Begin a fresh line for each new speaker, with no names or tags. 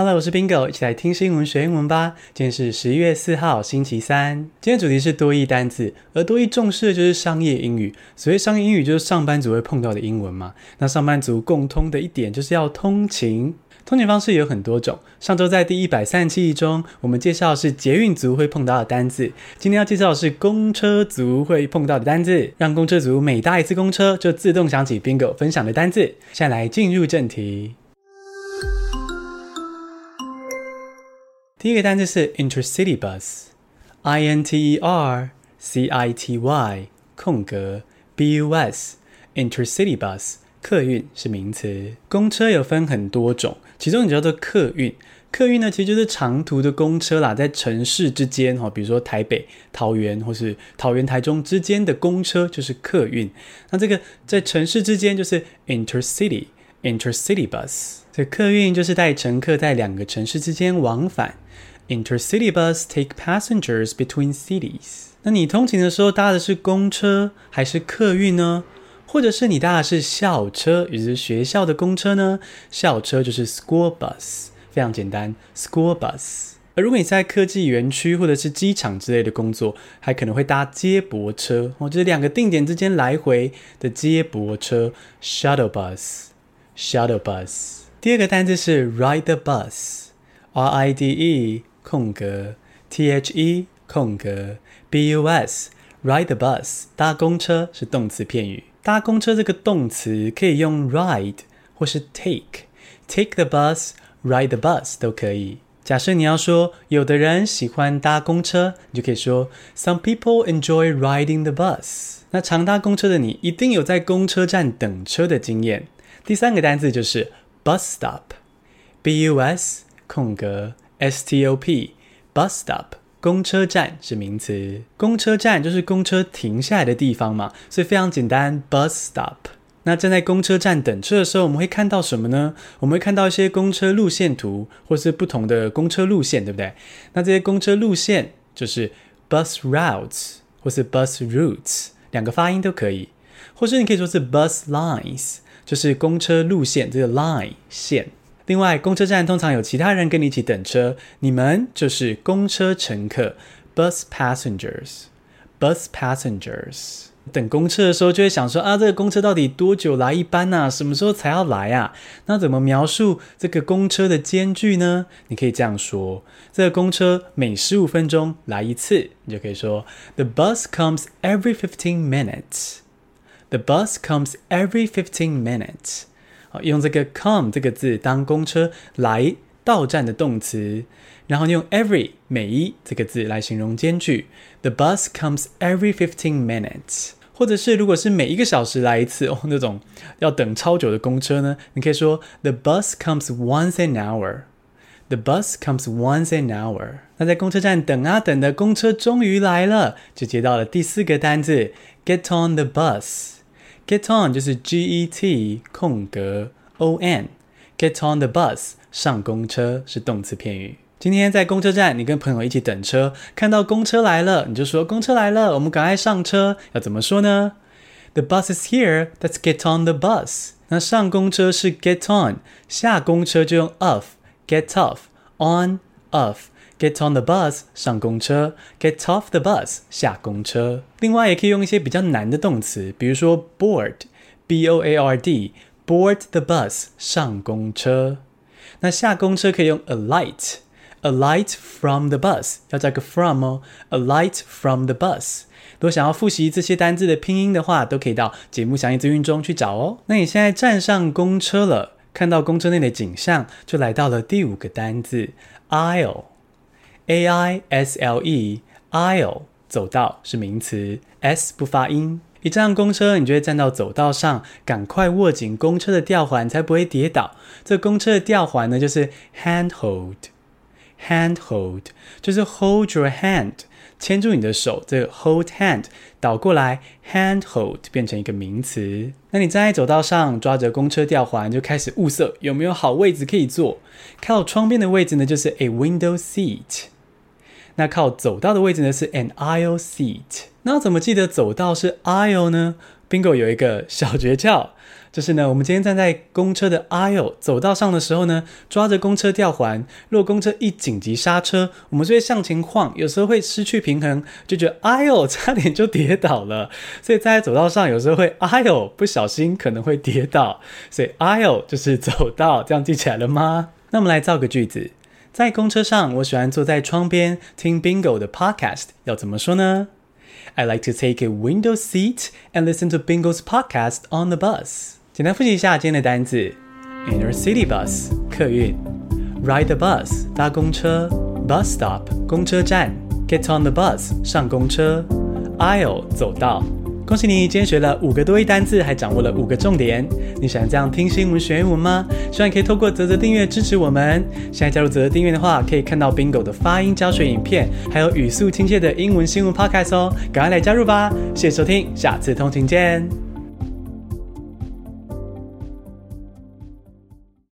Hello，我是 Bingo，一起来听新闻学英文吧。今天是十一月四号，星期三。今天主题是多益单字，而多益重视的就是商业英语。所谓商业英语，就是上班族会碰到的英文嘛。那上班族共通的一点就是要通勤，通勤方式有很多种。上周在第一百三十七集中，我们介绍的是捷运族会碰到的单字。今天要介绍的是公车族会碰到的单字，让公车族每搭一次公车就自动想起 Bingo 分享的单字。现在来进入正题。第一个单词是 intercity bus，I N T E R C I T Y 空格 B U S，intercity bus 客运是名词。公车有分很多种，其中你叫做客运。客运呢，其实就是长途的公车啦，在城市之间哈，比如说台北、桃园或是桃园、台中之间的公车就是客运。那这个在城市之间就是 intercity intercity bus。这客运就是带乘客在两个城市之间往返。Intercity bus take passengers between cities。那你通勤的时候搭的是公车还是客运呢？或者是你搭的是校车，也就是学校的公车呢？校车就是 school bus，非常简单，school bus。而如果你在科技园区或者是机场之类的工作，还可能会搭接驳车，哦，就是两个定点之间来回的接驳车，shuttle bus shuttle bus。第二个单字是 ride the bus，R I D E。空格 T H E 空格 B U S，ride the bus 搭公车是动词片语。搭公车这个动词可以用 ride 或是 take，take the bus，ride the bus 都可以。假设你要说有的人喜欢搭公车，你就可以说 Some people enjoy riding the bus。那常搭公车的你一定有在公车站等车的经验。第三个单字就是 bus stop，B U S 空格。S T O P bus stop 公车站是名词，公车站就是公车停下来的地方嘛，所以非常简单，bus stop。那站在公车站等车的时候，我们会看到什么呢？我们会看到一些公车路线图，或是不同的公车路线，对不对？那这些公车路线就是 bus routes 或是 bus routes，两个发音都可以，或是你可以说是 bus lines，就是公车路线这个 line 线。另外，公车站通常有其他人跟你一起等车，你们就是公车乘客，bus passengers。bus passengers。等公车的时候就会想说啊，这个公车到底多久来一班啊？什么时候才要来啊？那怎么描述这个公车的间距呢？你可以这样说：这个公车每十五分钟来一次，你就可以说：The bus comes every fifteen minutes。The bus comes every fifteen minutes。好，用这个 come 这个字当公车来到站的动词，然后用 every 每一这个字来形容间距。The bus comes every fifteen minutes，或者是如果是每一个小时来一次哦，那种要等超久的公车呢，你可以说 The bus comes once an hour。The bus comes once an hour。那在公车站等啊等的公车终于来了，就接到了第四个单字 get on the bus。Get on 就是 G E T 空格 O N，Get on the bus 上公车是动词片语。今天在公车站，你跟朋友一起等车，看到公车来了，你就说公车来了，我们赶快上车。要怎么说呢？The bus is here. Let's get on the bus. 那上公车是 get on，下公车就用 off，get off，on off。Get on the bus 上公车，Get off the bus 下公车。另外也可以用一些比较难的动词，比如说 board，b o a r d，board the bus 上公车。那下公车可以用 alight，alight from the bus 要加个 from 哦，alight from the bus。如果想要复习这些单字的拼音的话，都可以到节目详细资讯中去找哦。那你现在站上公车了，看到公车内的景象，就来到了第五个单字 aisle。A I S L E，aisle 走道是名词，S 不发音。一站上公车，你就会站到走道上，赶快握紧公车的吊环，才不会跌倒。这公车的吊环呢，就是 hand hold，hand hold 就是 hold your hand，牵住你的手。这个 hold hand 倒过来，hand hold 变成一个名词。那你站在走道上，抓着公车吊环，就开始物色有没有好位置可以坐。靠窗边的位置呢，就是 a window seat。那靠走道的位置呢，是 an aisle seat。那怎么记得走道是 aisle 呢？Bingo 有一个小诀窍，就是呢，我们今天站在公车的 aisle 走道上的时候呢，抓着公车吊环，若公车一紧急刹车，我们就会向前晃，有时候会失去平衡，就觉得 aisle，差点就跌倒了。所以站在走道上，有时候会 aisle，不小心可能会跌倒。所以 aisle 就是走道，这样记起来了吗？那我们来造个句子，在公车上，我喜欢坐在窗边听 Bingo 的 podcast，要怎么说呢？I like to take a window seat and listen to Bingo's podcast on the bus. 简单复习一下今天的单词：inner city bus 客运，ride the bus 搭公车，bus stop 公车站，get on the bus 上公车，aisle 走道。恭喜你，今天学了五个多音单字，还掌握了五个重点。你喜欢这样听新闻学英文吗？希望你可以透过泽泽订阅支持我们。现在加入泽泽订阅的话，可以看到 Bingo 的发音教学影片，还有语速亲切的英文新闻 Podcast 哦。赶快来加入吧！谢谢收听，下次通勤见。